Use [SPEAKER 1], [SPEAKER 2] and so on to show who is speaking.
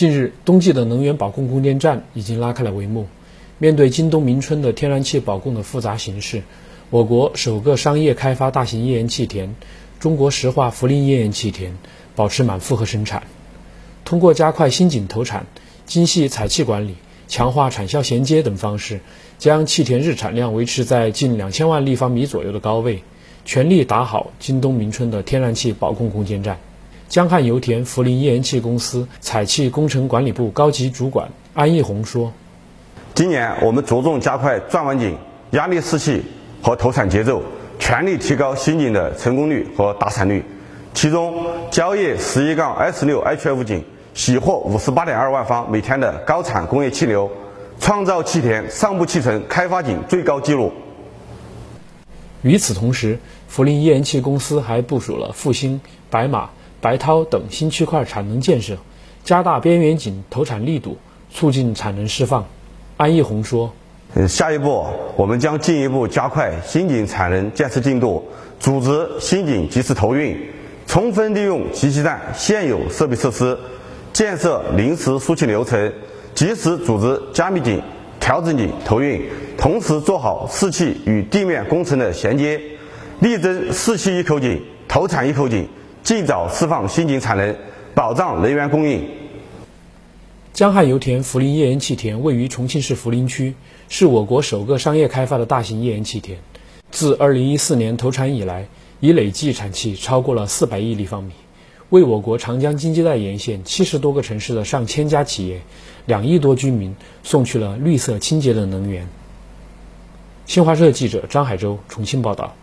[SPEAKER 1] 近日，冬季的能源保供攻坚战已经拉开了帷幕。面对今冬明春的天然气保供的复杂形势，我国首个商业开发大型页岩气田——中国石化涪陵页岩气田，保持满负荷生产。通过加快新井投产、精细采气管理、强化产销衔接等方式，将气田日产量维持在近两千万立方米左右的高位，全力打好今冬明春的天然气保供攻坚战。江汉油田涪陵页岩气公司采气工程管理部高级主管安义红说：“
[SPEAKER 2] 今年我们着重加快钻完井、压力试气和投产节奏，全力提高新井的成功率和达产率。其中，蕉业十一杠 S 六 HF 井喜获五十八点二万方每天的高产工业气流，创造气田上部气层开发井最高纪录。”
[SPEAKER 1] 与此同时，涪陵页岩气公司还部署了复兴、白马。白涛等新区块产能建设，加大边缘井投产力度，促进产能释放。安义红说：“
[SPEAKER 2] 下一步，我们将进一步加快新井产能建设进度，组织新井及时投运，充分利用集气站现有设备设施，建设临时输气流程，及时组织加密井、调整井投运，同时做好试气与地面工程的衔接，力争试气一口井，投产一口井。”尽早释放新型产能，保障能源供应。
[SPEAKER 1] 江汉油田涪陵页岩气田位于重庆市涪陵区，是我国首个商业开发的大型页岩气田。自2014年投产以来，已累计产气超过了400亿立方米，为我国长江经济带沿线七十多个城市的上千家企业、两亿多居民送去了绿色清洁的能源。新华社记者张海洲重庆报道。